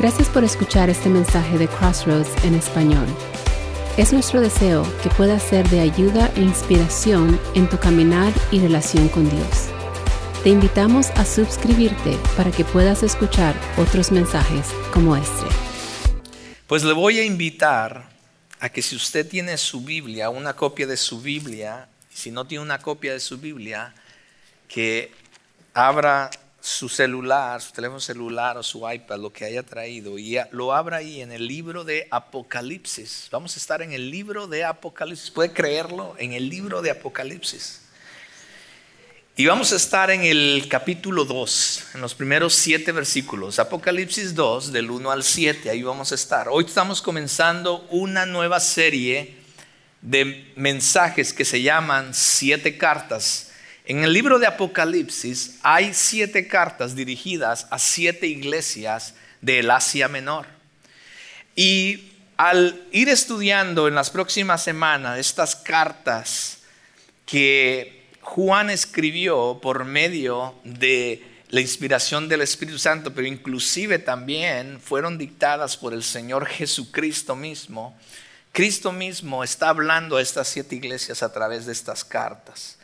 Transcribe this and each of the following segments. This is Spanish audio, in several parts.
Gracias por escuchar este mensaje de Crossroads en español. Es nuestro deseo que pueda ser de ayuda e inspiración en tu caminar y relación con Dios. Te invitamos a suscribirte para que puedas escuchar otros mensajes como este. Pues le voy a invitar a que si usted tiene su Biblia, una copia de su Biblia, si no tiene una copia de su Biblia, que abra su celular, su teléfono celular o su iPad, lo que haya traído, y lo abra ahí en el libro de Apocalipsis. Vamos a estar en el libro de Apocalipsis. ¿Puede creerlo? En el libro de Apocalipsis. Y vamos a estar en el capítulo 2, en los primeros siete versículos. Apocalipsis 2, del 1 al 7, ahí vamos a estar. Hoy estamos comenzando una nueva serie de mensajes que se llaman siete cartas en el libro de Apocalipsis hay siete cartas dirigidas a siete iglesias del Asia Menor. Y al ir estudiando en las próximas semanas estas cartas que Juan escribió por medio de la inspiración del Espíritu Santo, pero inclusive también fueron dictadas por el Señor Jesucristo mismo, Cristo mismo está hablando a estas siete iglesias a través de estas cartas.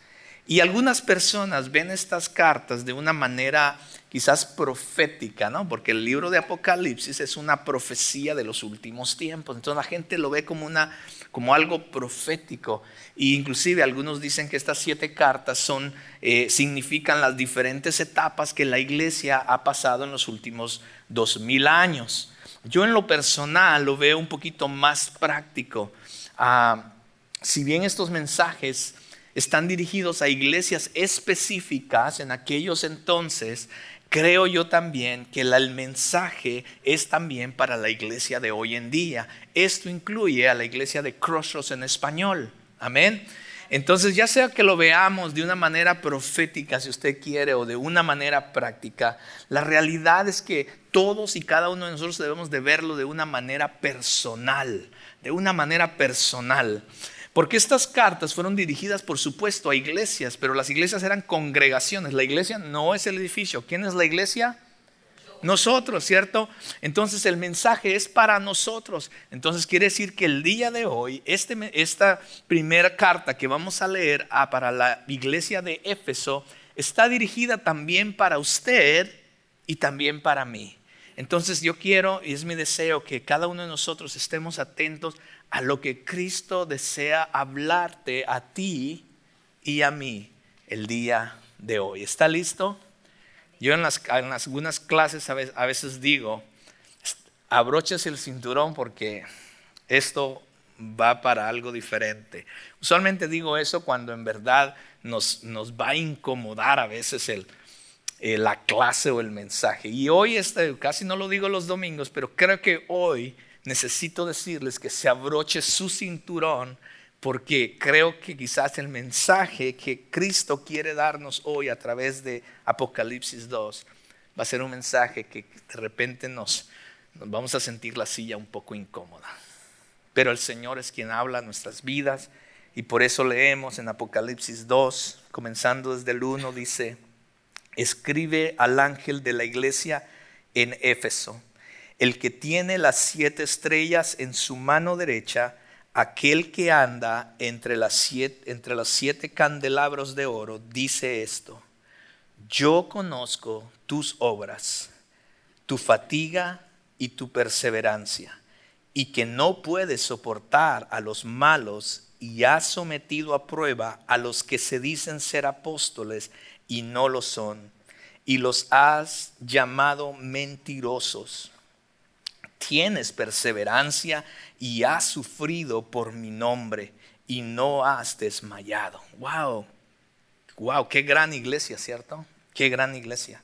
Y algunas personas ven estas cartas de una manera quizás profética, ¿no? Porque el libro de Apocalipsis es una profecía de los últimos tiempos. Entonces la gente lo ve como, una, como algo profético. E inclusive algunos dicen que estas siete cartas son, eh, significan las diferentes etapas que la iglesia ha pasado en los últimos dos mil años. Yo en lo personal lo veo un poquito más práctico. Ah, si bien estos mensajes están dirigidos a iglesias específicas en aquellos entonces, creo yo también que el mensaje es también para la iglesia de hoy en día. Esto incluye a la iglesia de Crossroads en español. Amén. Entonces, ya sea que lo veamos de una manera profética, si usted quiere, o de una manera práctica, la realidad es que todos y cada uno de nosotros debemos de verlo de una manera personal, de una manera personal. Porque estas cartas fueron dirigidas, por supuesto, a iglesias, pero las iglesias eran congregaciones. La iglesia no es el edificio. ¿Quién es la iglesia? Nosotros, ¿cierto? Entonces el mensaje es para nosotros. Entonces quiere decir que el día de hoy, este, esta primera carta que vamos a leer a, para la iglesia de Éfeso está dirigida también para usted y también para mí. Entonces yo quiero y es mi deseo que cada uno de nosotros estemos atentos a lo que Cristo desea hablarte a ti y a mí el día de hoy. ¿Está listo? Yo en, las, algunas clases a veces, digo, abroches el cinturón porque esto va para algo diferente. Usualmente digo eso cuando en verdad nos, va a incomodar a veces el, eh, la clase o el mensaje. Y hoy, este, casi no lo digo los domingos, pero creo que hoy necesito decirles que se abroche su cinturón porque creo que quizás el mensaje que Cristo quiere darnos hoy a través de Apocalipsis 2 va a ser un mensaje que de repente nos, vamos a sentir la silla un poco incómoda. Pero el Señor es quien habla nuestras vidas y por eso leemos en Apocalipsis 2, comenzando desde el 1, dice, escribe al ángel de la iglesia en Éfeso el que tiene las siete estrellas en su mano derecha, aquel que anda entre las siete, entre los siete candelabros de oro, dice esto, yo conozco tus obras, tu fatiga y tu perseverancia, y que no puedes soportar a los malos y has sometido a prueba a los que se dicen ser apóstoles y no lo son, y los has llamado mentirosos tienes perseverancia y has sufrido por mi nombre y no has desmayado. Wow, wow, qué gran iglesia, ¿cierto? Qué gran iglesia.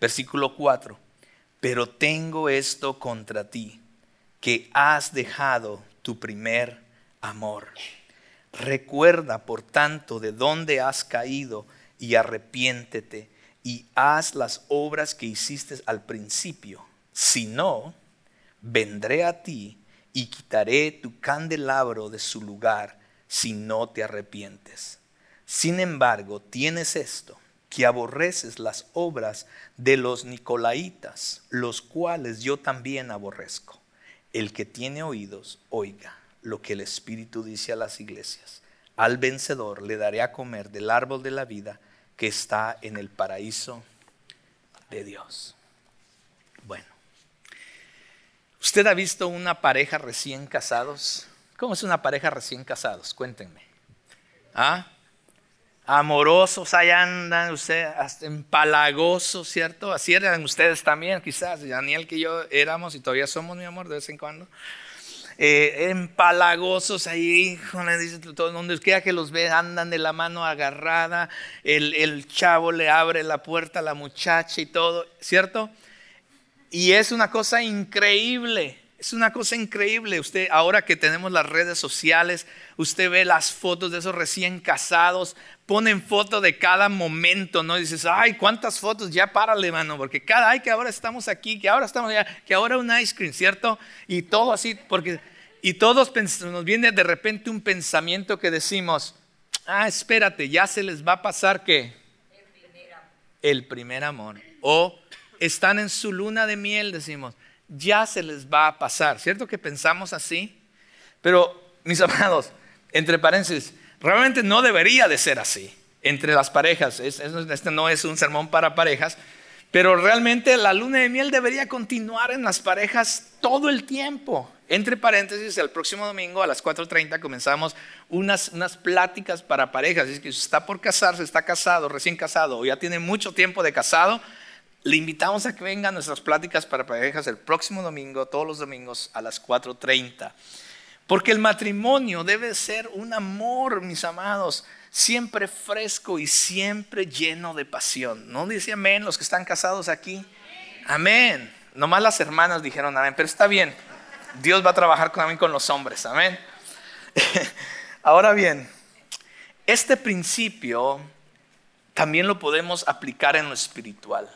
Versículo 4. Pero tengo esto contra ti, que has dejado tu primer amor. Recuerda, por tanto, de dónde has caído y arrepiéntete y haz las obras que hiciste al principio. Si no, vendré a ti y quitaré tu candelabro de su lugar si no te arrepientes. Sin embargo, tienes esto, que aborreces las obras de los nicolaitas, los cuales yo también aborrezco. El que tiene oídos, oiga lo que el Espíritu dice a las iglesias. Al vencedor le daré a comer del árbol de la vida que está en el paraíso de Dios. Bueno, ¿usted ha visto una pareja recién casados? ¿Cómo es una pareja recién casados? Cuéntenme. ¿Ah? Amorosos, ahí andan ustedes, hasta empalagosos, ¿cierto? Así eran ustedes también, quizás. Daniel que yo éramos y todavía somos, mi amor, de vez en cuando. Eh, empalagosos ahí, donde quiera que los ve, andan de la mano agarrada, el, el chavo le abre la puerta a la muchacha y todo, ¿cierto? Y es una cosa increíble. Es una cosa increíble. Usted, ahora que tenemos las redes sociales, usted ve las fotos de esos recién casados, ponen foto de cada momento, ¿no? Y dices, ay, cuántas fotos, ya párale, mano, porque cada, ay, que ahora estamos aquí, que ahora estamos allá, que ahora un ice cream, ¿cierto? Y todo así, porque, y todos nos viene de repente un pensamiento que decimos, ah, espérate, ya se les va a pasar que el primer amor. O están en su luna de miel, decimos ya se les va a pasar. ¿Cierto que pensamos así? Pero, mis amados, entre paréntesis, realmente no debería de ser así entre las parejas. Este no es un sermón para parejas, pero realmente la luna de miel debería continuar en las parejas todo el tiempo. Entre paréntesis, el próximo domingo a las 4.30 comenzamos unas, unas pláticas para parejas. Es que si está por casarse, está casado, recién casado, o ya tiene mucho tiempo de casado, le invitamos a que vengan nuestras pláticas para parejas el próximo domingo, todos los domingos a las 4.30. Porque el matrimonio debe ser un amor, mis amados, siempre fresco y siempre lleno de pasión. ¿No dice amén los que están casados aquí? Amén. Nomás las hermanas dijeron amén, pero está bien. Dios va a trabajar también con los hombres, amén. Ahora bien, este principio también lo podemos aplicar en lo espiritual.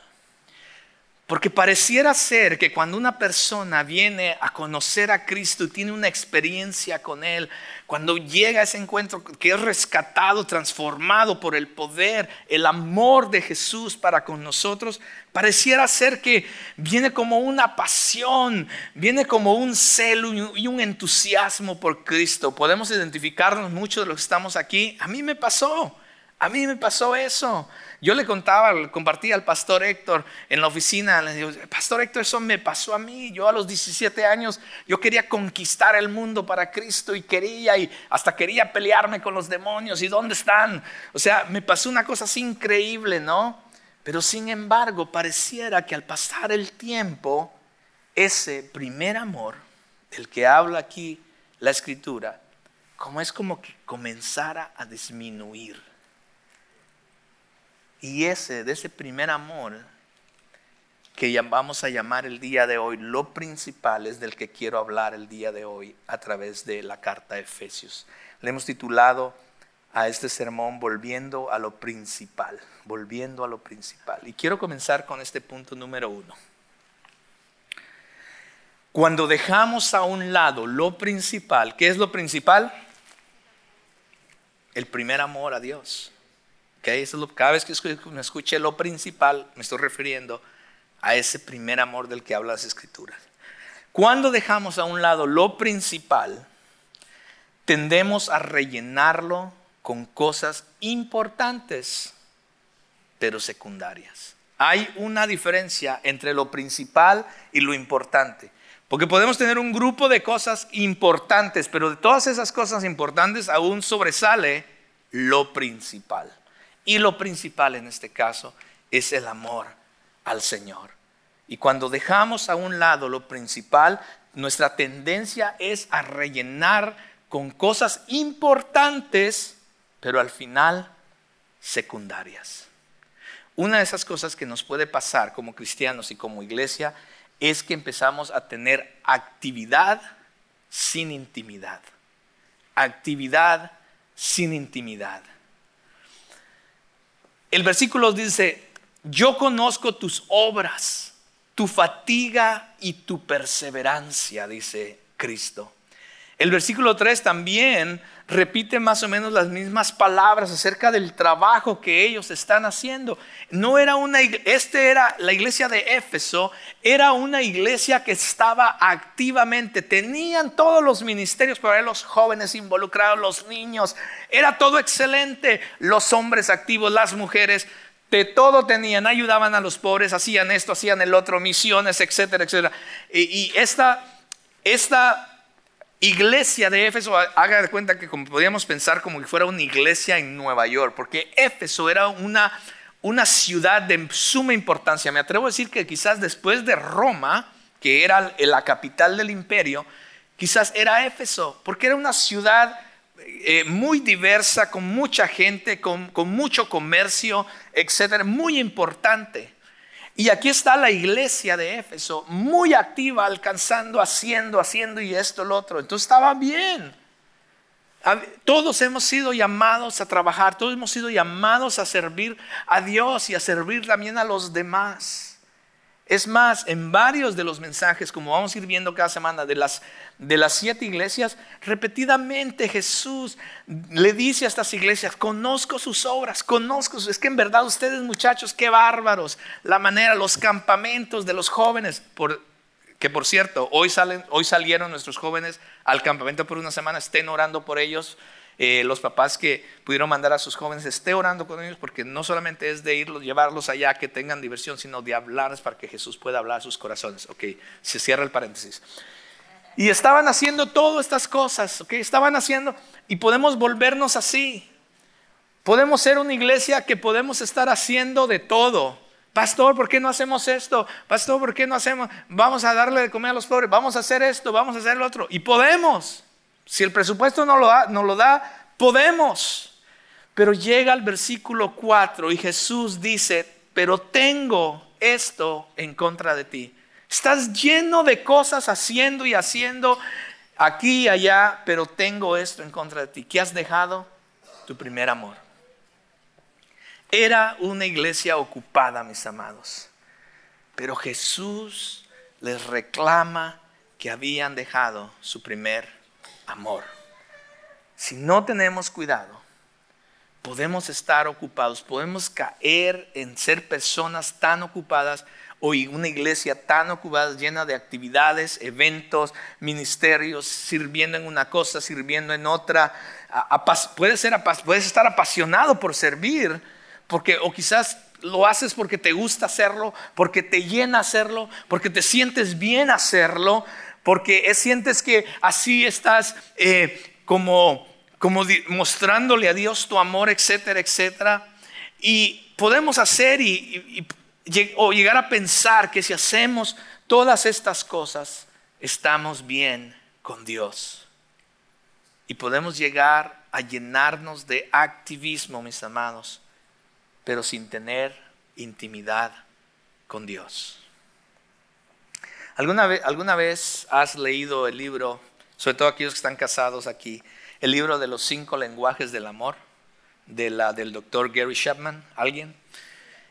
Porque pareciera ser que cuando una persona viene a conocer a Cristo y tiene una experiencia con Él, cuando llega a ese encuentro que es rescatado, transformado por el poder, el amor de Jesús para con nosotros, pareciera ser que viene como una pasión, viene como un celo y un entusiasmo por Cristo. Podemos identificarnos muchos de los que estamos aquí. A mí me pasó, a mí me pasó eso. Yo le contaba, le compartía al pastor Héctor en la oficina, le pastor Héctor, eso me pasó a mí. Yo a los 17 años, yo quería conquistar el mundo para Cristo y quería, y hasta quería pelearme con los demonios. ¿Y dónde están? O sea, me pasó una cosa así increíble, ¿no? Pero sin embargo, pareciera que al pasar el tiempo, ese primer amor del que habla aquí la escritura, como es como que comenzara a disminuir. Y ese, de ese primer amor que vamos a llamar el día de hoy, lo principal es del que quiero hablar el día de hoy a través de la carta de Efesios. Le hemos titulado a este sermón Volviendo a lo principal, volviendo a lo principal. Y quiero comenzar con este punto número uno. Cuando dejamos a un lado lo principal, ¿qué es lo principal? El primer amor a Dios cada vez que me escuche lo principal, me estoy refiriendo a ese primer amor del que habla las escrituras. Cuando dejamos a un lado lo principal, tendemos a rellenarlo con cosas importantes, pero secundarias. Hay una diferencia entre lo principal y lo importante. Porque podemos tener un grupo de cosas importantes, pero de todas esas cosas importantes aún sobresale lo principal. Y lo principal en este caso es el amor al Señor. Y cuando dejamos a un lado lo principal, nuestra tendencia es a rellenar con cosas importantes, pero al final secundarias. Una de esas cosas que nos puede pasar como cristianos y como iglesia es que empezamos a tener actividad sin intimidad. Actividad sin intimidad. El versículo dice, yo conozco tus obras, tu fatiga y tu perseverancia, dice Cristo. El versículo 3 también repite más o menos las mismas palabras acerca del trabajo que ellos están haciendo. No era una este era la iglesia de Éfeso, era una iglesia que estaba activamente, tenían todos los ministerios para los jóvenes involucrados, los niños, era todo excelente, los hombres activos, las mujeres, de todo tenían, ayudaban a los pobres, hacían esto, hacían el otro, misiones, etcétera, etcétera. Y, y esta esta iglesia de Éfeso, haga de cuenta que como podríamos pensar como que fuera una iglesia en Nueva York, porque Éfeso era una, una ciudad de suma importancia. Me atrevo a decir que quizás después de Roma, que era la capital del imperio, quizás era Éfeso, porque era una ciudad eh, muy diversa, con mucha gente, con, con mucho comercio, etcétera, muy importante. Y aquí está la iglesia de Éfeso, muy activa, alcanzando, haciendo, haciendo y esto, lo otro. Entonces estaba bien. Todos hemos sido llamados a trabajar, todos hemos sido llamados a servir a Dios y a servir también a los demás. Es más, en varios de los mensajes, como vamos a ir viendo cada semana, de las, de las siete iglesias, repetidamente Jesús le dice a estas iglesias, conozco sus obras, conozco, es que en verdad ustedes muchachos, qué bárbaros, la manera, los campamentos de los jóvenes, por, que por cierto, hoy, salen, hoy salieron nuestros jóvenes al campamento por una semana, estén orando por ellos eh, los papás que pudieron mandar a sus jóvenes, esté orando con ellos porque no solamente es de irlos, llevarlos allá, que tengan diversión, sino de hablarles para que Jesús pueda hablar a sus corazones. Ok, se cierra el paréntesis. Y estaban haciendo todas estas cosas, ok, estaban haciendo, y podemos volvernos así. Podemos ser una iglesia que podemos estar haciendo de todo. Pastor, ¿por qué no hacemos esto? Pastor, ¿por qué no hacemos? Vamos a darle de comer a los pobres, vamos a hacer esto, vamos a hacer lo otro. Y podemos. Si el presupuesto no lo da, no lo da podemos. Pero llega al versículo 4 y Jesús dice, pero tengo esto en contra de ti. Estás lleno de cosas haciendo y haciendo aquí y allá, pero tengo esto en contra de ti. ¿Qué has dejado? Tu primer amor. Era una iglesia ocupada, mis amados. Pero Jesús les reclama que habían dejado su primer amor. Si no tenemos cuidado, podemos estar ocupados, podemos caer en ser personas tan ocupadas o una iglesia tan ocupada, llena de actividades, eventos, ministerios, sirviendo en una cosa, sirviendo en otra. Puedes, ser, puedes estar apasionado por servir, porque, o quizás lo haces porque te gusta hacerlo, porque te llena hacerlo, porque te sientes bien hacerlo, porque sientes que así estás eh, como, como mostrándole a Dios tu amor, etcétera, etcétera. Y podemos hacer y, o llegar a pensar que si hacemos todas estas cosas, estamos bien con Dios. Y podemos llegar a llenarnos de activismo, mis amados, pero sin tener intimidad con Dios. ¿Alguna vez, ¿Alguna vez has leído el libro, sobre todo aquellos que están casados aquí, el libro de los cinco lenguajes del amor de la, del doctor Gary Chapman? ¿Alguien?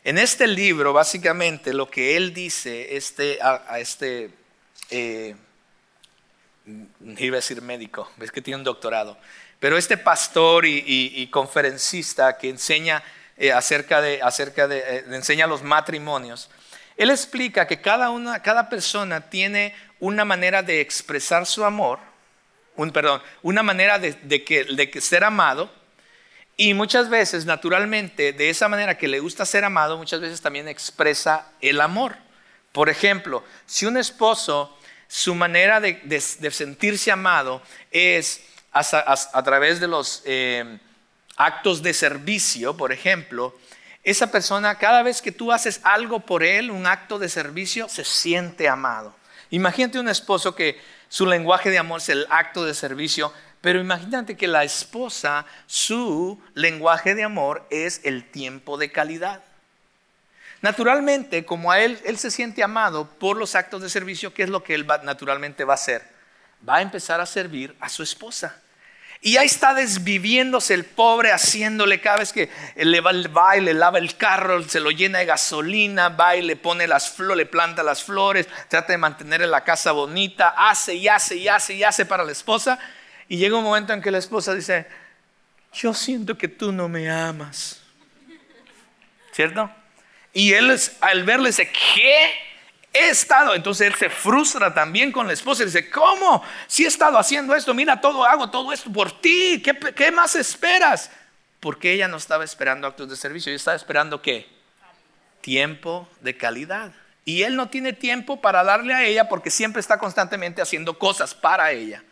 En este libro, básicamente, lo que él dice este, a, este, eh, iba a decir médico, ves que tiene un doctorado, pero este pastor y, conferencista que enseña eh, acerca de, acerca de, eh, enseña los matrimonios, él explica que cada, una, cada persona tiene una manera de expresar su amor, un, perdón, una manera de, que, de ser amado, y muchas veces, naturalmente, de esa manera que le gusta ser amado, muchas veces también expresa el amor. Por ejemplo, si un esposo, su manera de, sentirse amado es a, través de los eh, actos de servicio, por ejemplo, esa persona, cada vez que tú haces algo por él, un acto de servicio, se siente amado. Imagínate un esposo que su lenguaje de amor es el acto de servicio, pero imagínate que la esposa, su lenguaje de amor es el tiempo de calidad. Naturalmente, como a él, él se siente amado por los actos de servicio, ¿qué es lo que él naturalmente va a hacer? Va a empezar a servir a su esposa. Y ahí está desviviéndose el pobre, haciéndole cada vez que le va, va y le lava el carro, se lo llena de gasolina, va y le pone las flores, le planta las flores, trata de mantener la casa bonita, hace y hace y hace y hace para la esposa. Y llega un momento en que la esposa dice, yo siento que tú no me amas. ¿Cierto? Y él al verle dice, ¿qué? He estado, entonces él se frustra también con la esposa y dice, ¿cómo? Si he estado haciendo esto, mira todo, hago todo esto por ti, ¿qué, más esperas? Porque ella no estaba esperando actos de servicio, ella estaba esperando qué? Tiempo de calidad. Y él no tiene tiempo para darle a ella porque siempre está constantemente haciendo cosas para ella.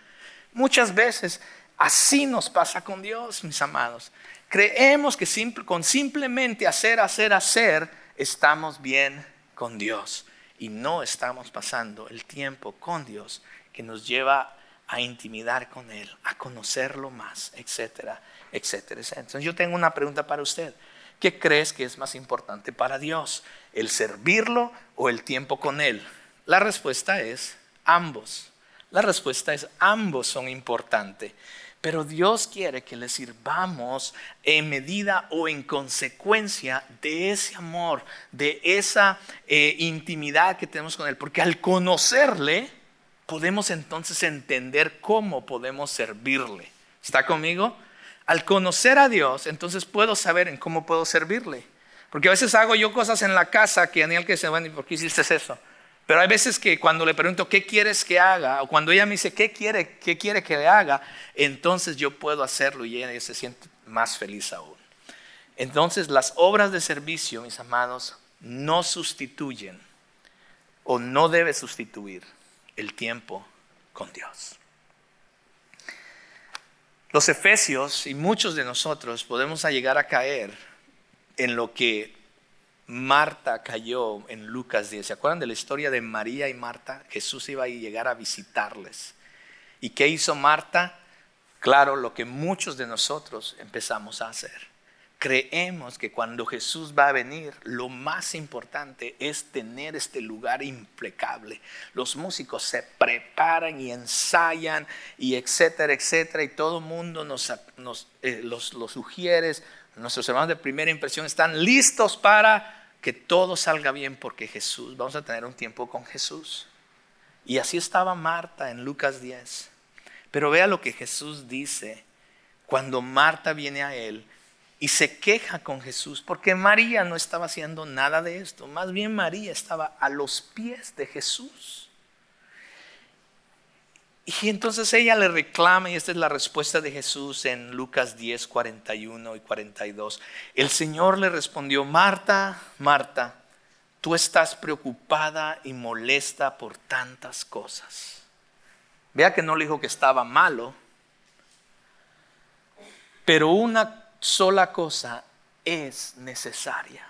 Muchas veces así nos pasa con Dios, mis amados. Creemos que con simplemente hacer, hacer, hacer, estamos bien con Dios y no estamos pasando el tiempo con Dios que nos lleva a intimidar con Él, a conocerlo más, etcétera, etcétera, etcétera. Entonces yo tengo una pregunta para usted. ¿Qué crees que es más importante para Dios? ¿El servirlo o el tiempo con Él? La respuesta es ambos. La respuesta es ambos son importantes. Pero Dios quiere que le sirvamos en medida o en consecuencia de ese amor, de esa eh, intimidad que tenemos con Él. Porque al conocerle, podemos entonces entender cómo podemos servirle. ¿Está conmigo? Al conocer a Dios, entonces puedo saber en cómo puedo servirle. Porque a veces hago yo cosas en la casa que Daniel que se van, ¿y por qué hiciste eso? Pero hay veces que cuando le pregunto qué quieres que haga, o cuando ella me dice qué quiere, qué quiere que le haga, entonces yo puedo hacerlo y ella se siente más feliz aún. Entonces las obras de servicio, mis amados, no sustituyen o no debe sustituir el tiempo con Dios. Los efesios y muchos de nosotros podemos llegar a caer en lo que Marta cayó en Lucas 10. ¿Se acuerdan de la historia de María y Marta? Jesús iba a llegar a visitarles. ¿Y qué hizo Marta? Claro, lo que muchos de nosotros empezamos a hacer. Creemos que cuando Jesús va a venir, lo más importante es tener este lugar impecable. Los músicos se preparan y ensayan y etcétera, etcétera, y todo el mundo nos, eh, los, los sugieres, nuestros hermanos de primera impresión están listos para que todo salga bien porque Jesús, vamos a tener un tiempo con Jesús. Y así estaba Marta en Lucas 10. Pero vea lo que Jesús dice cuando Marta viene a él y se queja con Jesús, porque María no estaba haciendo nada de esto, más bien María estaba a los pies de Jesús. Y entonces ella le reclama, y esta es la respuesta de Jesús en Lucas 10, 41 y 42. El Señor le respondió, Marta, Marta, tú estás preocupada y molesta por tantas cosas. Vea que no le dijo que estaba malo, pero una sola cosa es necesaria.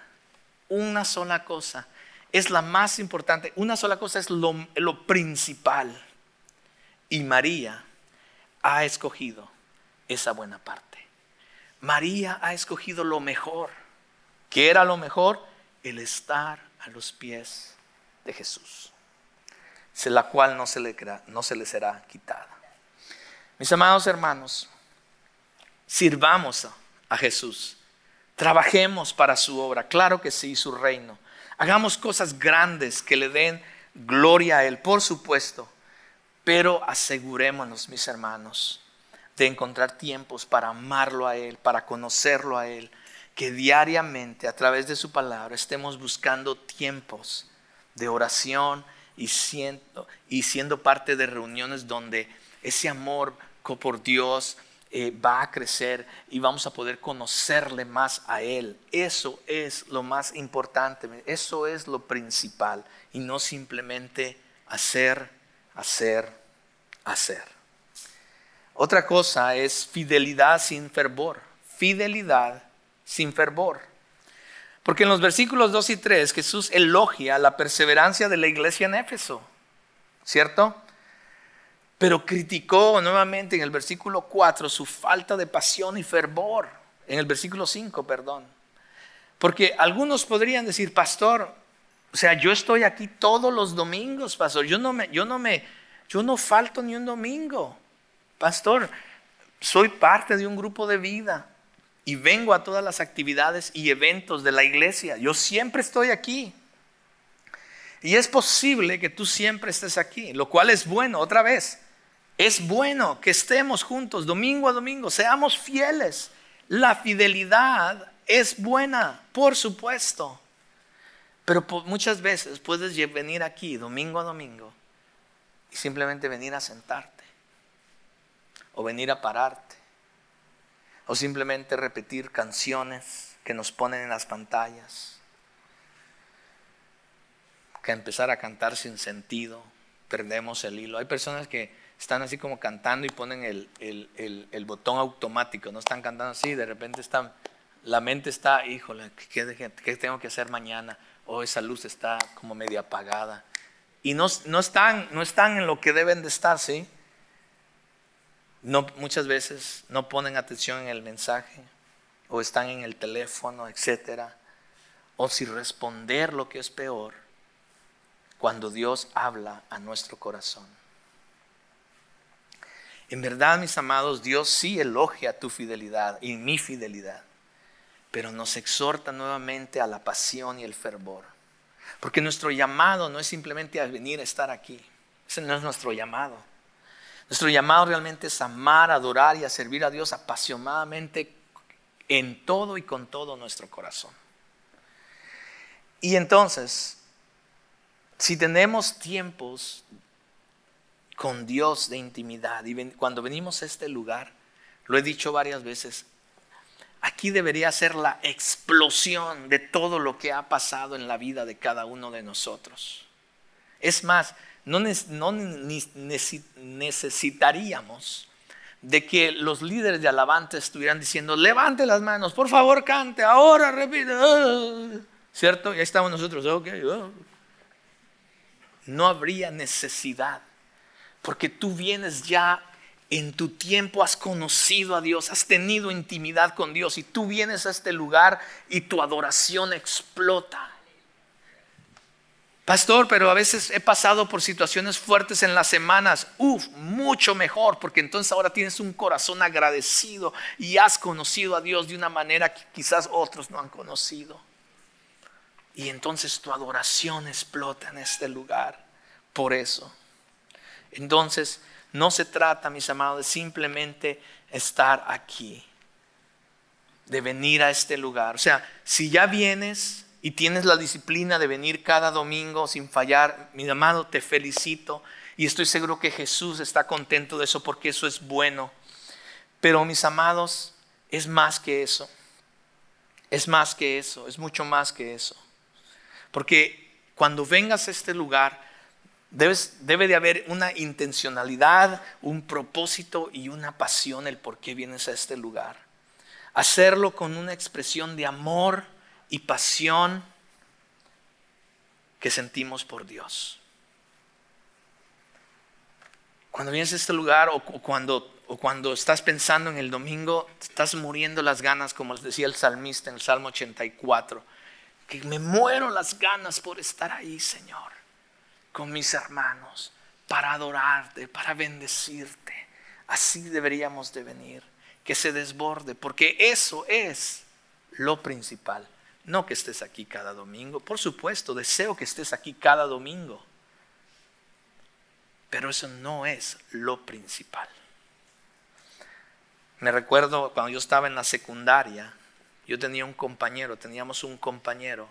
Una sola cosa es la más importante. Una sola cosa es lo, lo principal. Y María ha escogido esa buena parte. María ha escogido lo mejor. ¿Qué era lo mejor? El estar a los pies de Jesús, la cual no se le, no se le será quitada. Mis amados hermanos, sirvamos a, a Jesús, trabajemos para su obra, claro que sí, su reino. Hagamos cosas grandes que le den gloria a Él, por supuesto pero asegurémonos, mis hermanos, de encontrar tiempos para amarlo a Él, para conocerlo a Él, que diariamente a través de su palabra estemos buscando tiempos de oración y siendo, parte de reuniones donde ese amor por Dios eh, va a crecer y vamos a poder conocerle más a Él. Eso es lo más importante, eso es lo principal y no simplemente hacer, hacer, hacer. Otra cosa es fidelidad sin fervor. Fidelidad sin fervor. Porque en los versículos 2 y 3 Jesús elogia la perseverancia de la iglesia en Éfeso. ¿Cierto? Pero criticó nuevamente en el versículo 4 su falta de pasión y fervor. En el versículo 5, perdón. Porque algunos podrían decir, pastor, o sea, yo estoy aquí todos los domingos, pastor. Yo no me, yo no me, yo no falto ni un domingo. Pastor, soy parte de un grupo de vida y vengo a todas las actividades y eventos de la iglesia. Yo siempre estoy aquí. Y es posible que tú siempre estés aquí, lo cual es bueno, otra vez. Es bueno que estemos juntos domingo a domingo, seamos fieles. La fidelidad es buena, por supuesto. Pero muchas veces puedes venir aquí domingo a domingo y simplemente venir a sentarte o venir a pararte o simplemente repetir canciones que nos ponen en las pantallas, que empezar a cantar sin sentido, perdemos el hilo. Hay personas que están así como cantando y ponen el, botón automático, no están cantando así, de repente están, la mente está, híjole, ¿qué, qué tengo que hacer mañana? O esa luz está como media apagada. Y no, no, están, no están en lo que deben de estar, ¿sí? no, muchas veces no ponen atención en el mensaje o están en el teléfono, etcétera. O si responder lo que es peor cuando Dios habla a nuestro corazón. En verdad, mis amados, Dios sí elogia tu fidelidad y mi fidelidad, pero nos exhorta nuevamente a la pasión y el fervor. Porque nuestro llamado no es simplemente a venir a estar aquí. Ese no es nuestro llamado. Nuestro llamado realmente es amar, adorar y a servir a Dios apasionadamente en todo y con todo nuestro corazón. Y entonces, si tenemos tiempos con Dios de intimidad y cuando venimos a este lugar, lo he dicho varias veces, aquí debería ser la explosión de todo lo que ha pasado en la vida de cada uno de nosotros. Es más, no, necesitaríamos de que los líderes de alabanza estuvieran diciendo, levante las manos, por favor cante, ahora repite. ¿Cierto? Y ahí estamos nosotros, ok. No habría necesidad, porque tú vienes ya en tu tiempo, has conocido a Dios, has tenido intimidad con Dios y tú vienes a este lugar y tu adoración explota. Pastor, pero a veces he pasado por situaciones fuertes en las semanas. Uf, mucho mejor, porque entonces ahora tienes un corazón agradecido y has conocido a Dios de una manera que quizás otros no han conocido. Y entonces tu adoración explota en este lugar. Por eso. Entonces, no se trata, mis amados, de simplemente estar aquí, de venir a este lugar. O sea, si ya vienes y tienes la disciplina de venir cada domingo sin fallar, mi amado, te felicito y estoy seguro que Jesús está contento de eso porque eso es bueno. Pero mis amados, es más que eso. Es más que eso, es mucho más que eso. Porque cuando vengas a este lugar, debe de haber una intencionalidad, un propósito y una pasión el por qué vienes a este lugar. Hacerlo con una expresión de amor, y pasión que sentimos por Dios. Cuando vienes a este lugar o, cuando, o cuando estás pensando en el domingo, estás muriendo las ganas, como les decía el salmista en el Salmo 84, que me muero las ganas por estar ahí, Señor, con mis hermanos, para adorarte, para bendecirte. Así deberíamos de venir, que se desborde, porque eso es lo principal. No que estés aquí cada domingo. Por supuesto, deseo que estés aquí cada domingo. Pero eso no es lo principal. Me recuerdo cuando yo estaba en la secundaria, yo tenía un compañero, teníamos un compañero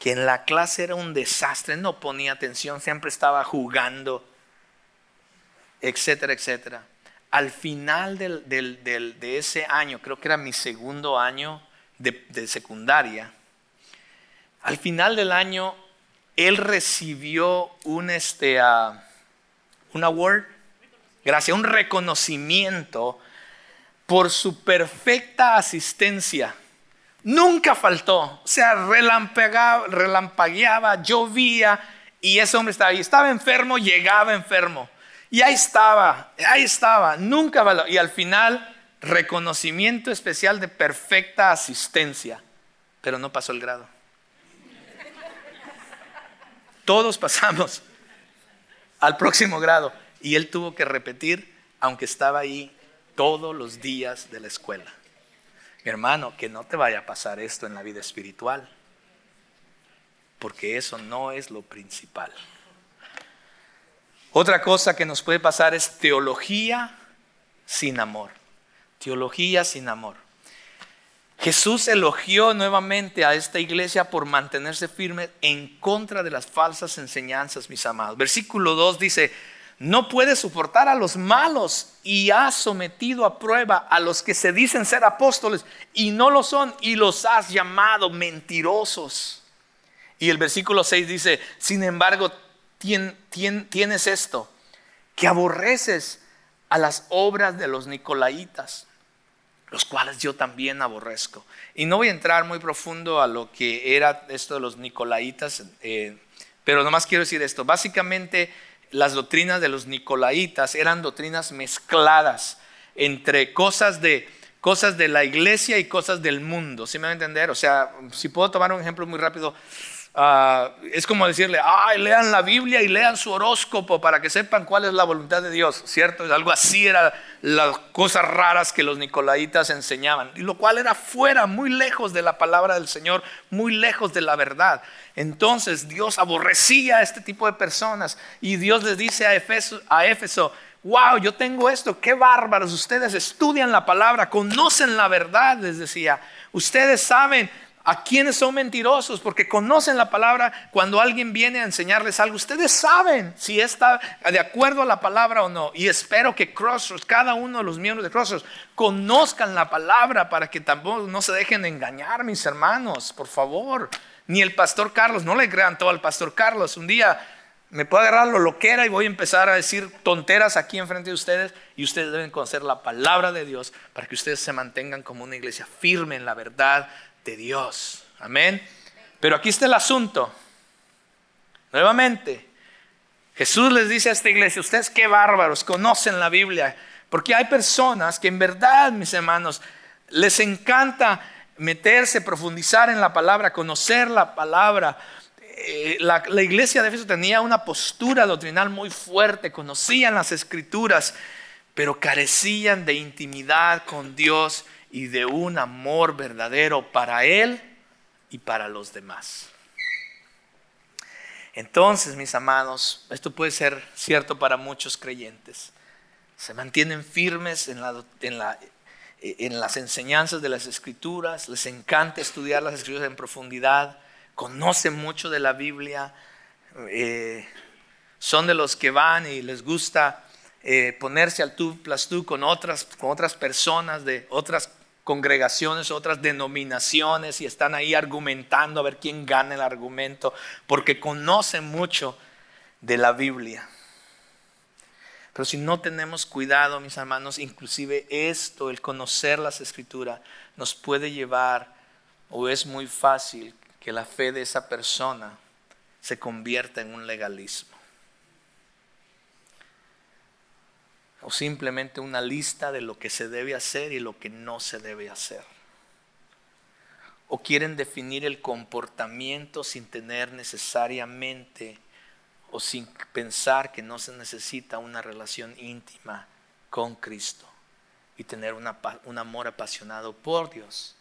que en la clase era un desastre, no ponía atención, siempre estaba jugando, etcétera, etcétera. Al final de ese año, creo que era mi segundo año, de, secundaria, al final del año, él recibió un, este, uh, un award, gracias, un reconocimiento por su perfecta asistencia. Nunca faltó, o sea, relampagueaba, llovía y ese hombre estaba ahí. Estaba enfermo, llegaba enfermo. Y ahí estaba, ahí estaba, nunca faltó. Y al final reconocimiento especial de perfecta asistencia, pero no pasó el grado. Todos pasamos al próximo grado y él tuvo que repetir, aunque estaba ahí todos los días de la escuela. Mi hermano, que no te vaya a pasar esto en la vida espiritual, porque eso no es lo principal. Otra cosa que nos puede pasar es teología sin amor. Teología sin amor. Jesús elogió nuevamente a esta iglesia por mantenerse firme en contra de las falsas enseñanzas, mis amados. Versículo 2 dice, no puede soportar a los malos y ha sometido a prueba a los que se dicen ser apóstoles y no lo son y los has llamado mentirosos. Y el versículo 6 dice, sin embargo, tienes esto, que aborreces a las obras de los nicolaitas los cuales yo también aborrezco. Y no voy a entrar muy profundo a lo que era esto de los nicolaitas, eh, pero nomás quiero decir esto. Básicamente las doctrinas de los nicolaitas eran doctrinas mezcladas entre cosas de, cosas de la iglesia y cosas del mundo. ¿Sí me van a entender? O sea, si puedo tomar un ejemplo muy rápido, Ah, es como decirle, ay, lean la Biblia y lean su horóscopo para que sepan cuál es la voluntad de Dios, ¿cierto? Algo así era las cosas raras que los nicolaitas enseñaban, y lo cual era fuera, muy lejos de la palabra del Señor, muy lejos de la verdad. Entonces Dios aborrecía a este tipo de personas y Dios les dice a Éfeso, a Éfeso wow, yo tengo esto, qué bárbaros, ustedes estudian la palabra, conocen la verdad, les decía, ustedes saben a quienes son mentirosos, porque conocen la palabra cuando alguien viene a enseñarles algo. Ustedes saben si está de acuerdo a la palabra o no. Y espero que Crossroads, cada uno de los miembros de Crossroads, conozcan la palabra para que tampoco no se dejen engañar, mis hermanos, por favor. Ni el pastor Carlos, no le crean todo al pastor Carlos. Un día me puedo agarrar lo loquera y voy a empezar a decir tonteras aquí enfrente de ustedes y ustedes deben conocer la palabra de Dios para que ustedes se mantengan como una iglesia firme en la verdad de Dios. Amén. Pero aquí está el asunto. Nuevamente, Jesús les dice a esta iglesia, ustedes qué bárbaros, conocen la Biblia, porque hay personas que en verdad, mis hermanos, les encanta meterse, profundizar en la palabra, conocer la palabra. Eh, la, iglesia de Éfeso tenía una postura doctrinal muy fuerte, conocían las escrituras, pero carecían de intimidad con Dios y de un amor verdadero para Él y para los demás. Entonces, mis amados, esto puede ser cierto para muchos creyentes. Se mantienen firmes en, en, las enseñanzas de las escrituras, les encanta estudiar las escrituras en profundidad, conocen mucho de la Biblia, eh, son de los que van y les gusta eh, ponerse al tú plus tú con otras, con otras personas de otras congregaciones, otras denominaciones y están ahí argumentando a ver quién gana el argumento, porque conocen mucho de la Biblia. Pero si no tenemos cuidado, mis hermanos, inclusive esto, el conocer las escrituras, nos puede llevar, o es muy fácil, que la fe de esa persona se convierta en un legalismo. O simplemente una lista de lo que se debe hacer y lo que no se debe hacer. O quieren definir el comportamiento sin tener necesariamente o sin pensar que no se necesita una relación íntima con Cristo y tener un amor apasionado por Dios,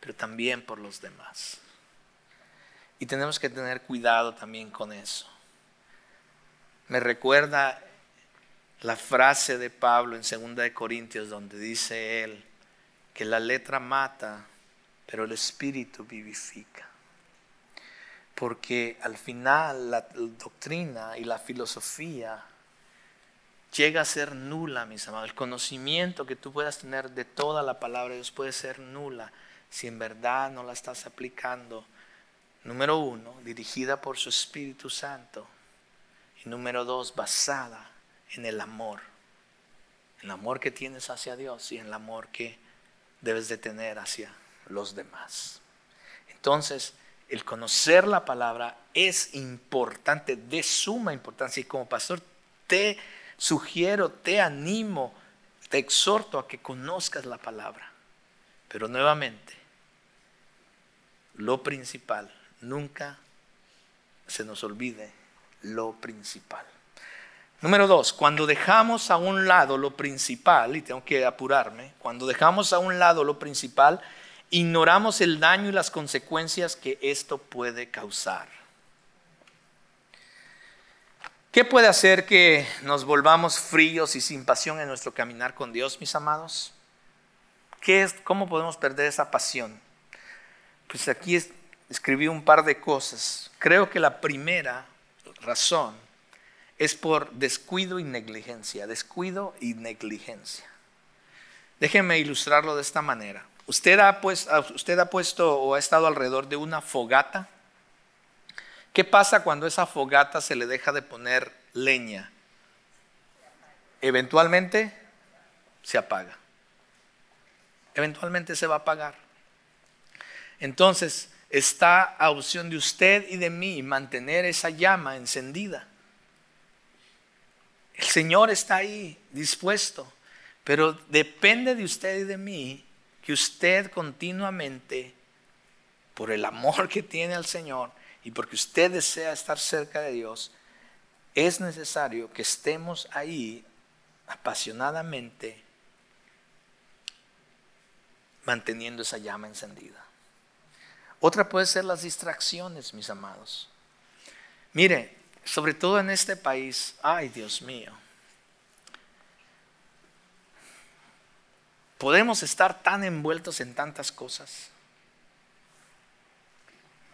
pero también por los demás. Y tenemos que tener cuidado también con eso. Me recuerda la frase de Pablo en 2 de Corintios donde dice él que la letra mata, pero el espíritu vivifica. Porque al final la doctrina y la filosofía llega a ser nula, mis amados. El conocimiento que tú puedas tener de toda la palabra de Dios puede ser nula si en verdad no la estás aplicando. Número uno, dirigida por su Espíritu Santo. Y número dos, basada en el amor, en el amor que tienes hacia Dios y en el amor que debes de tener hacia los demás. Entonces, el conocer la palabra es importante, de suma importancia. Y como pastor, te sugiero, te animo, te exhorto a que conozcas la palabra. Pero nuevamente, lo principal, nunca se nos olvide lo principal. Número dos, cuando dejamos a un lado lo principal, y tengo que apurarme, cuando dejamos a un lado lo principal, ignoramos el daño y las consecuencias que esto puede causar. ¿Qué puede hacer que nos volvamos fríos y sin pasión en nuestro caminar con Dios, mis amados? ¿Qué es, ¿Cómo podemos perder esa pasión? Pues aquí escribí un par de cosas. Creo que la primera razón es por descuido y negligencia. Descuido y negligencia. Déjenme ilustrarlo de esta manera. ¿Usted ha, usted ha puesto o ha estado alrededor de una fogata? ¿Qué pasa cuando esa fogata se le deja de poner leña? Eventualmente se apaga. Eventualmente se va a apagar. Entonces, está a opción de usted y de mí mantener esa llama encendida. El Señor está ahí dispuesto, pero depende de usted y de mí que usted continuamente, por el amor que tiene al Señor y porque usted desea estar cerca de Dios, es necesario que estemos ahí apasionadamente manteniendo esa llama encendida. Otra puede ser las distracciones, mis amados. Mire, sobre todo en este país, ay Dios mío, podemos estar tan envueltos en tantas cosas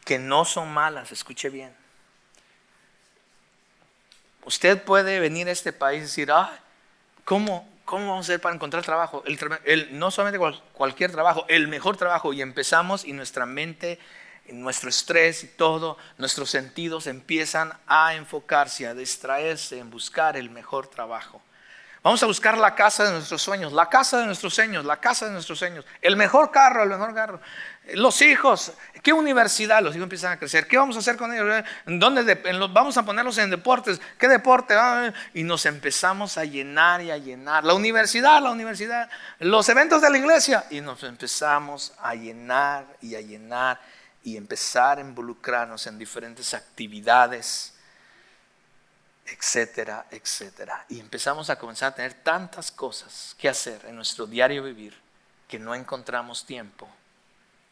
que no son malas, escuche bien. Usted puede venir a este país y decir, ah, ¿cómo, ¿cómo vamos a hacer para encontrar trabajo? El, no solamente cualquier trabajo, el mejor trabajo. Y empezamos y nuestra mente, nuestro estrés y todo, nuestros sentidos empiezan a enfocarse, a distraerse en buscar el mejor trabajo. Vamos a buscar la casa de nuestros sueños, la casa de nuestros sueños, la casa de nuestros sueños, el mejor carro, el mejor carro. Los hijos, ¿qué universidad? Los hijos empiezan a crecer. ¿Qué vamos a hacer con ellos? ¿Dónde vamos a ponerlos en deportes? ¿Qué deporte? Ah, y nos empezamos a llenar y a llenar. La universidad, la universidad, los eventos de la iglesia. Y nos empezamos a llenar y a llenar y empezar a involucrarnos en diferentes actividades etcétera, etcétera. Y empezamos a comenzar a tener tantas cosas que hacer en nuestro diario vivir que no encontramos tiempo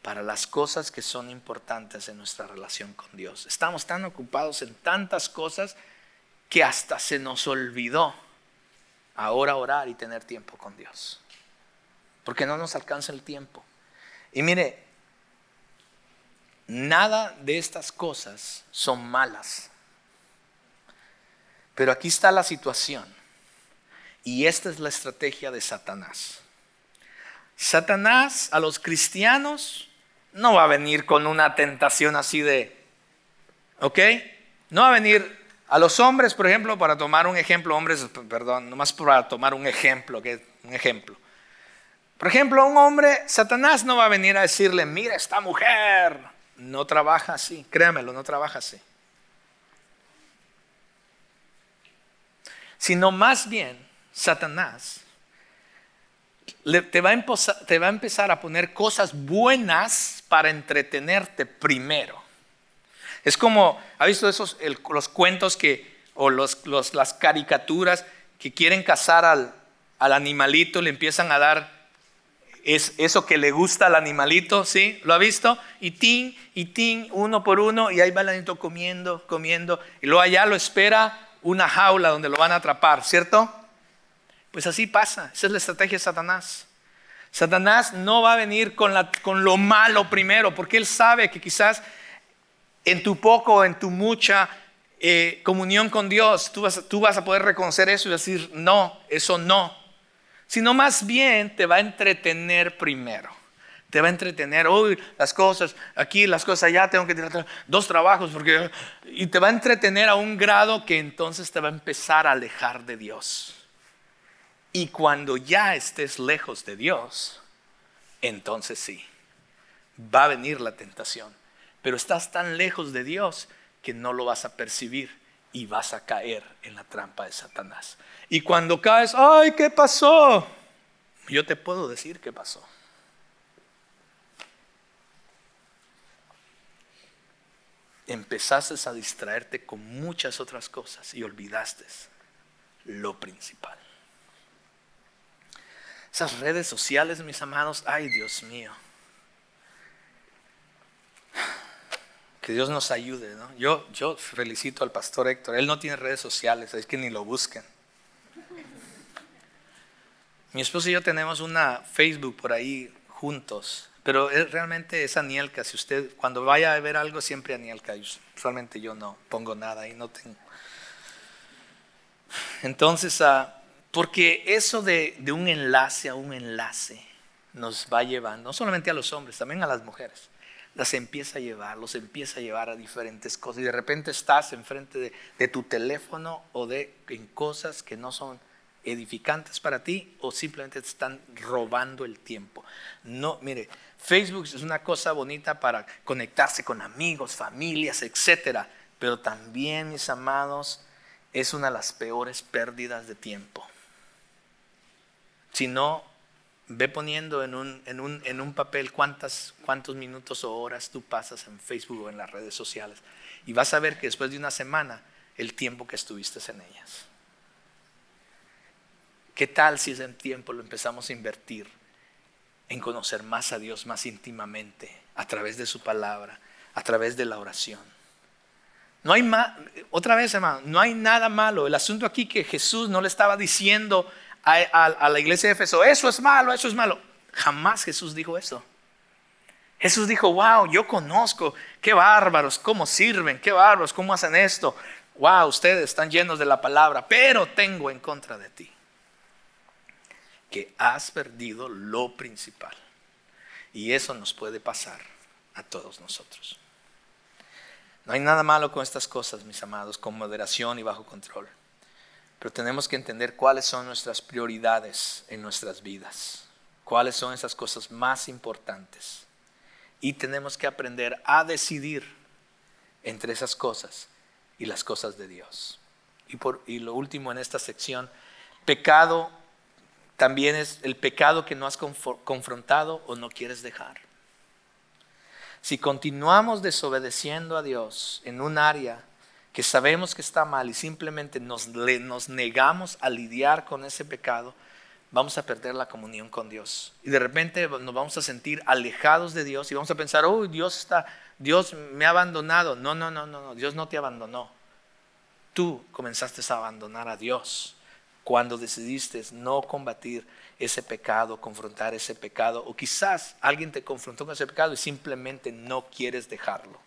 para las cosas que son importantes en nuestra relación con Dios. Estamos tan ocupados en tantas cosas que hasta se nos olvidó ahora orar y tener tiempo con Dios. Porque no nos alcanza el tiempo. Y mire, nada de estas cosas son malas. Pero aquí está la situación. Y esta es la estrategia de Satanás. Satanás a los cristianos no va a venir con una tentación así de, ¿ok? No va a venir a los hombres, por ejemplo, para tomar un ejemplo, hombres, perdón, nomás para tomar un ejemplo, que un ejemplo. Por ejemplo, un hombre, Satanás no va a venir a decirle, mira esta mujer, no trabaja así, créamelo, no trabaja así. sino más bien Satanás te, va a empezar, a poner cosas buenas para entretenerte primero. Es como, ¿ha visto esos, los cuentos que, o las caricaturas que quieren cazar al, animalito, le empiezan a dar es eso que le gusta al animalito, ¿sí? ¿Lo ha visto? Y tin, y tin, uno por uno, y ahí va el animalito comiendo, comiendo, y luego allá lo espera una jaula donde lo van a atrapar, ¿cierto? Pues así pasa, esa es la estrategia de Satanás. Satanás no va a venir con, lo malo primero, porque él sabe que quizás en tu poco en tu mucha eh, comunión con Dios, tú vas, tú vas a poder reconocer eso y decir, no, eso no. Sino más bien te va a entretener primero te va a entretener, uy, las cosas, aquí las cosas allá, tengo que tener dos trabajos, porque, y te va a entretener a un grado que entonces te va a empezar a alejar de Dios. Y cuando ya estés lejos de Dios, entonces sí, va a venir la tentación. Pero estás tan lejos de Dios que no lo vas a percibir y vas a caer en la trampa de Satanás. Y cuando caes, ay, ¿qué pasó? Yo te puedo decir qué pasó. empezaste a distraerte con muchas otras cosas y olvidaste lo principal. Esas redes sociales, mis amados, ay Dios mío. Que Dios nos ayude. ¿no? Yo, yo felicito al pastor Héctor. Él no tiene redes sociales, es que ni lo busquen. Mi esposo y yo tenemos una Facebook por ahí juntos, pero es, realmente es Anielka. Si usted cuando vaya a ver algo, siempre Anielka. Usualmente yo no pongo nada ahí, no tengo. Entonces, ah, porque eso de, de un enlace a un enlace nos va llevando, no solamente a los hombres, también a las mujeres las empieza a llevar, los empieza a llevar a diferentes cosas. Y de repente estás enfrente de, tu teléfono o de en cosas que no son edificantes para ti o simplemente te están robando el tiempo. No, mire, Facebook es una cosa bonita para conectarse con amigos, familias, etcétera, pero también, mis amados, es una de las peores pérdidas de tiempo. Si no Ve poniendo en un, en un, en un papel cuántas, cuántos minutos o horas tú pasas en Facebook o en las redes sociales. Y vas a ver que después de una semana, el tiempo que estuviste en ellas. ¿Qué tal si ese tiempo lo empezamos a invertir en conocer más a Dios más íntimamente, a través de su palabra, a través de la oración? No hay otra vez, hermano, no hay nada malo. El asunto aquí que Jesús no le estaba diciendo a, la iglesia de Efeso, eso es malo, eso es malo. Jamás Jesús dijo eso. Jesús dijo, wow, yo conozco, qué bárbaros, cómo sirven, qué bárbaros, cómo hacen esto. Wow, ustedes están llenos de la palabra, pero tengo en contra de ti que has perdido lo principal. Y eso nos puede pasar a todos nosotros. No hay nada malo con estas cosas, mis amados, con moderación y bajo control. Pero tenemos que entender cuáles son nuestras prioridades en nuestras vidas, cuáles son esas cosas más importantes. Y tenemos que aprender a decidir entre esas cosas y las cosas de Dios. Y, por, y lo último en esta sección, pecado también es el pecado que no has confrontado o no quieres dejar. Si continuamos desobedeciendo a Dios en un área que sabemos que está mal y simplemente nos, negamos a lidiar con ese pecado, vamos a perder la comunión con Dios. Y de repente nos vamos a sentir alejados de Dios y vamos a pensar, oh, Dios está, Dios me ha abandonado. No, no, no, no, no, Dios no te abandonó. Tú comenzaste a abandonar a Dios cuando decidiste no combatir ese pecado, confrontar ese pecado, o quizás alguien te confrontó con ese pecado y simplemente no quieres dejarlo.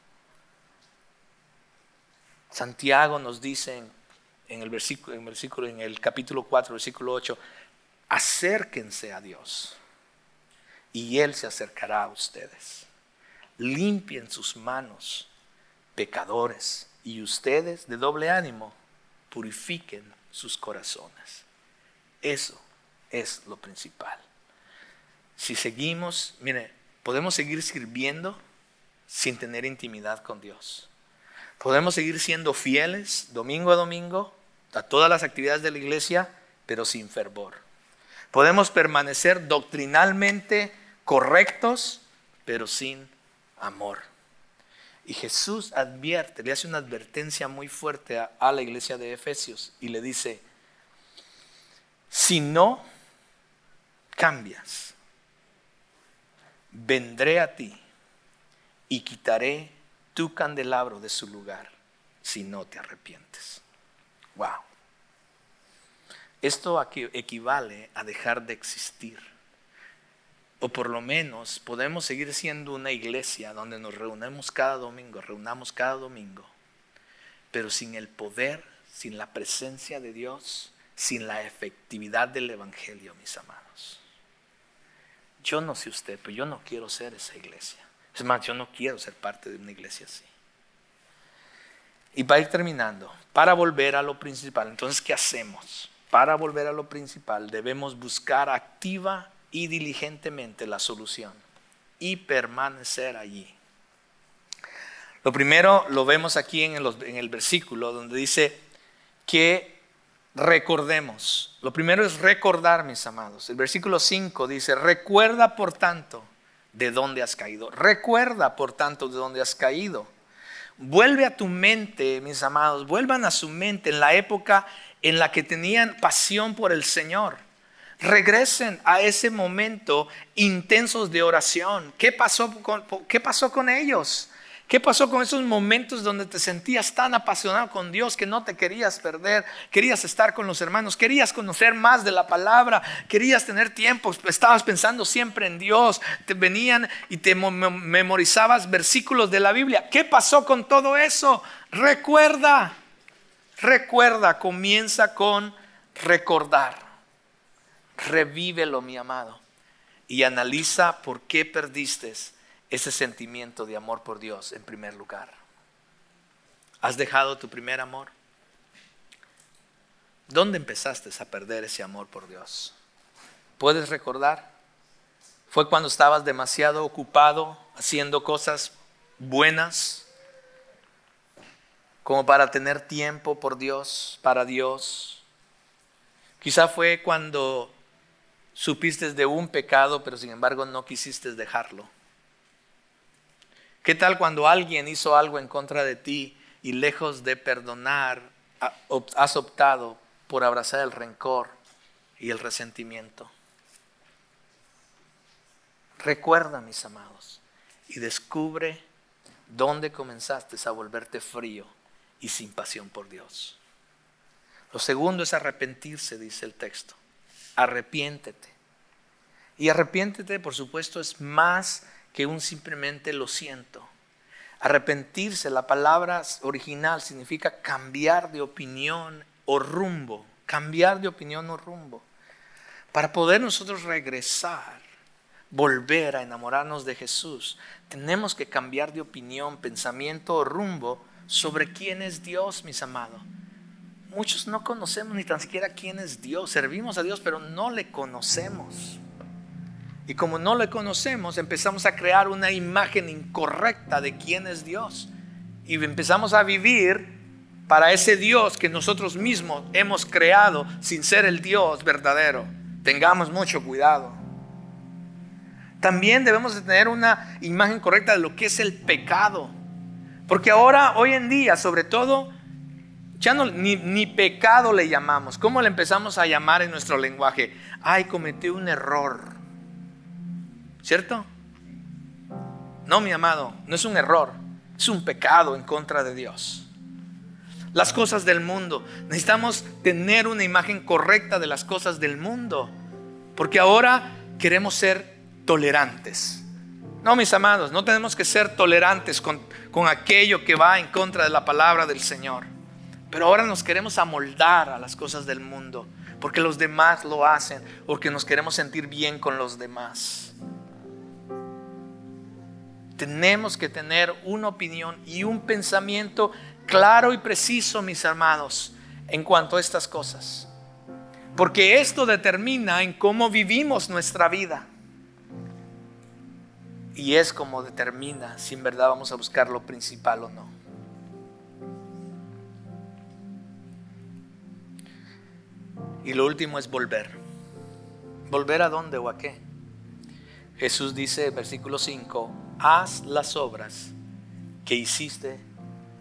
Santiago nos dice en, el versículo, en, el versículo, en el capítulo 4, versículo 8, acérquense a Dios y Él se acercará a ustedes. Limpien sus manos, pecadores, y ustedes de doble ánimo, purifiquen sus corazones. Eso es lo principal. Si seguimos, mire, podemos seguir sirviendo sin tener intimidad con Dios. Podemos seguir siendo fieles domingo a domingo a todas las actividades de la iglesia, pero sin fervor. Podemos permanecer doctrinalmente correctos, pero sin amor. Y Jesús advierte, le hace una advertencia muy fuerte a, la iglesia de Efesios y le dice, si no cambias, vendré a ti y quitaré tu candelabro de su lugar si no te arrepientes. Wow. Esto aquí equivale a dejar de existir. O por lo menos podemos seguir siendo una iglesia donde nos reunimos cada domingo, reunamos cada domingo, pero sin el poder, sin la presencia de Dios, sin la efectividad del Evangelio, mis amados. Yo no sé usted, pero yo no quiero ser esa iglesia. Es más, yo no quiero ser parte de una iglesia así. Y para ir terminando, para volver a lo principal, entonces, ¿qué hacemos? Para volver a lo principal debemos buscar activa y diligentemente la solución y permanecer allí. Lo primero lo vemos aquí en el, versículo donde dice que recordemos. Lo primero es recordar, mis amados. El versículo 5 dice, recuerda por tanto de dónde has caído. Recuerda, por tanto, de dónde has caído. Vuelve a tu mente, mis amados, vuelvan a su mente en la época en la que tenían pasión por el Señor. Regresen a ese momento intensos de oración. ¿Qué pasó con, qué pasó con ellos? ¿Qué pasó con esos momentos donde te sentías tan apasionado con Dios que no te querías perder? Querías estar con los hermanos, querías conocer más de la palabra, querías tener tiempo, estabas pensando siempre en Dios, te venían y te memorizabas versículos de la Biblia. ¿Qué pasó con todo eso? Recuerda, recuerda, comienza con recordar. Revívelo, mi amado, y analiza por qué perdiste ese sentimiento de amor por Dios en primer lugar. ¿Has dejado tu primer amor? ¿Dónde empezaste a perder ese amor por Dios? ¿Puedes recordar? ¿Fue cuando estabas demasiado ocupado haciendo cosas buenas como para tener tiempo por Dios, para Dios? Quizá fue cuando supiste de un pecado, pero sin embargo no quisiste dejarlo. ¿Qué tal cuando alguien hizo algo en contra de ti y lejos de perdonar, has optado por abrazar el rencor y el resentimiento? Recuerda, mis amados, y descubre dónde comenzaste a volverte frío y sin pasión por Dios. Lo segundo es arrepentirse, dice el texto. Arrepiéntete. Y arrepiéntete, por supuesto, es más que un simplemente lo siento. Arrepentirse, la palabra original significa cambiar de opinión o rumbo, cambiar de opinión o rumbo. Para poder nosotros regresar, volver a enamorarnos de Jesús, tenemos que cambiar de opinión, pensamiento o rumbo sobre quién es Dios, mis amados. Muchos no conocemos ni tan siquiera quién es Dios. Servimos a Dios, pero no le conocemos. Y como no le conocemos, empezamos a crear una imagen incorrecta de quién es Dios. Y empezamos a vivir para ese Dios que nosotros mismos hemos creado sin ser el Dios verdadero. Tengamos mucho cuidado. También debemos de tener una imagen correcta de lo que es el pecado. Porque ahora, hoy en día, sobre todo, ya no, ni, ni pecado le llamamos. ¿Cómo le empezamos a llamar en nuestro lenguaje? Ay, cometí un error. ¿Cierto? No, mi amado, no es un error, es un pecado en contra de Dios. Las cosas del mundo. Necesitamos tener una imagen correcta de las cosas del mundo. Porque ahora queremos ser tolerantes. No, mis amados, no tenemos que ser tolerantes con, con, aquello que va en contra de la palabra del Señor. Pero ahora nos queremos amoldar a las cosas del mundo, porque los demás lo hacen, porque nos queremos sentir bien con los demás. Tenemos que tener una opinión y un pensamiento claro y preciso, mis hermanos, en cuanto a estas cosas. Porque esto determina en cómo vivimos nuestra vida. Y es como determina si en verdad vamos a buscar lo principal o no. Y lo último es volver. ¿Volver a dónde o a qué? Jesús dice, versículo 5, haz las obras que hiciste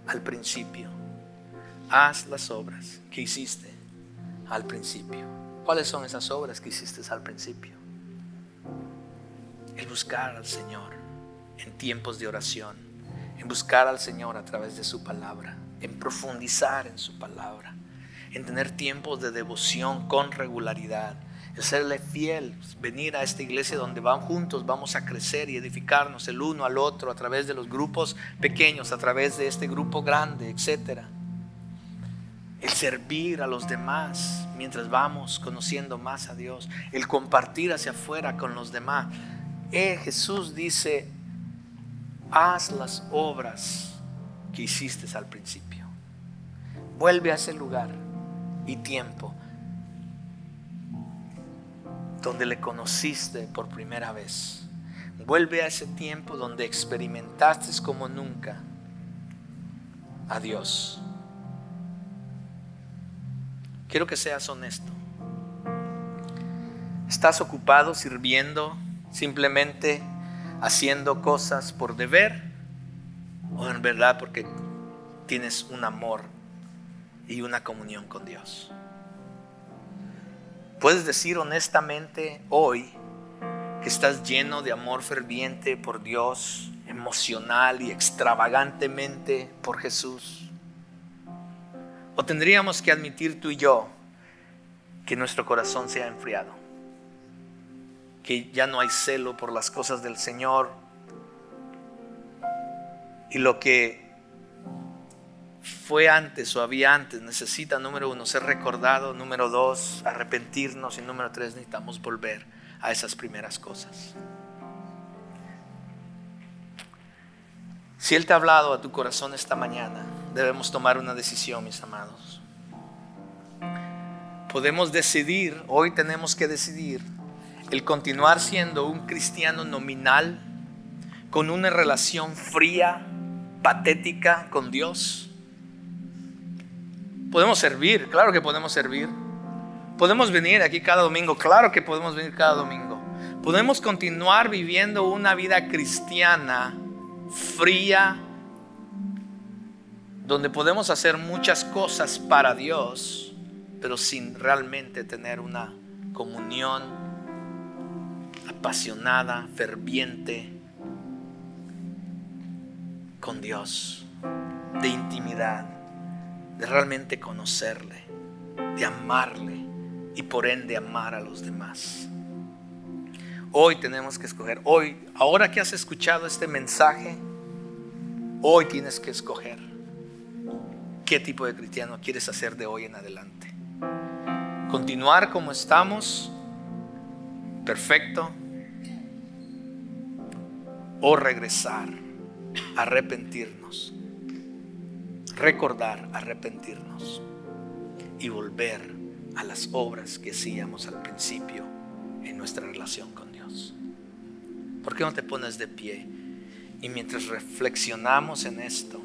al principio. Haz las obras que hiciste al principio. ¿Cuáles son esas obras que hiciste al principio? El buscar al Señor en tiempos de oración, en buscar al Señor a través de su palabra, en profundizar en su palabra, en tener tiempos de devoción con regularidad el serle fiel, venir a esta iglesia donde van juntos, vamos a crecer y edificarnos el uno al otro a través de los grupos pequeños, a través de este grupo grande, etc. El servir a los demás mientras vamos conociendo más a Dios, el compartir hacia afuera con los demás. Eh, Jesús dice, haz las obras que hiciste al principio. Vuelve a ese lugar y tiempo donde le conociste por primera vez. Vuelve a ese tiempo donde experimentaste como nunca a Dios. Quiero que seas honesto. ¿Estás ocupado sirviendo, simplemente haciendo cosas por deber o en verdad porque tienes un amor y una comunión con Dios? Puedes decir honestamente hoy que estás lleno de amor ferviente por Dios emocional y extravagantemente por Jesús? ¿O tendríamos que admitir tú y yo que nuestro corazón se ha enfriado? Que ya no hay celo por las cosas del Señor. Y lo que fue antes o había antes necesita, número uno, ser recordado. Número dos, arrepentirnos. Y número tres, necesitamos volver a esas primeras cosas. Si Él te ha hablado a tu corazón esta mañana, debemos tomar una decisión, mis amados. Podemos decidir, hoy tenemos que decidir, el continuar siendo un cristiano nominal, con una relación fría, patética con Dios. Podemos servir, claro que podemos servir. Podemos venir aquí cada domingo, claro que podemos venir cada domingo. Podemos continuar viviendo una vida cristiana fría, donde podemos hacer muchas cosas para Dios, pero sin realmente tener una comunión apasionada, ferviente con Dios, de intimidad, de realmente conocerle, de amarle y por ende amar a los demás. Hoy tenemos que escoger. Hoy, ahora que has escuchado este mensaje, hoy tienes que escoger qué tipo de cristiano quieres hacer de hoy en adelante. Continuar como estamos, perfecto, o regresar, arrepentirnos, recordar, arrepentirnos y volver a las obras que hacíamos al principio en nuestra relación con ¿Por qué no te pones de pie? Y mientras reflexionamos en esto,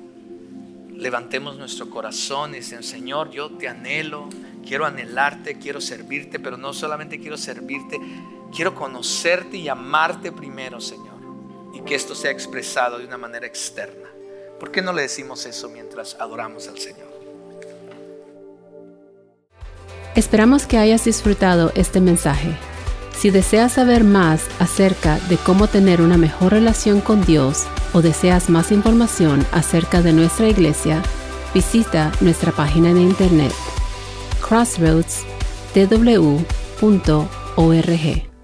levantemos nuestro corazón y decimos, Señor, yo te anhelo, quiero anhelarte, quiero servirte, pero no solamente quiero servirte, quiero conocerte y amarte primero, Señor. Y que esto sea expresado de una manera externa. ¿Por qué no le decimos eso mientras adoramos al Señor? Esperamos que hayas disfrutado este mensaje. Si deseas saber más acerca de cómo tener una mejor relación con Dios o deseas más información acerca de nuestra iglesia, visita nuestra página de internet crossroadstw.org.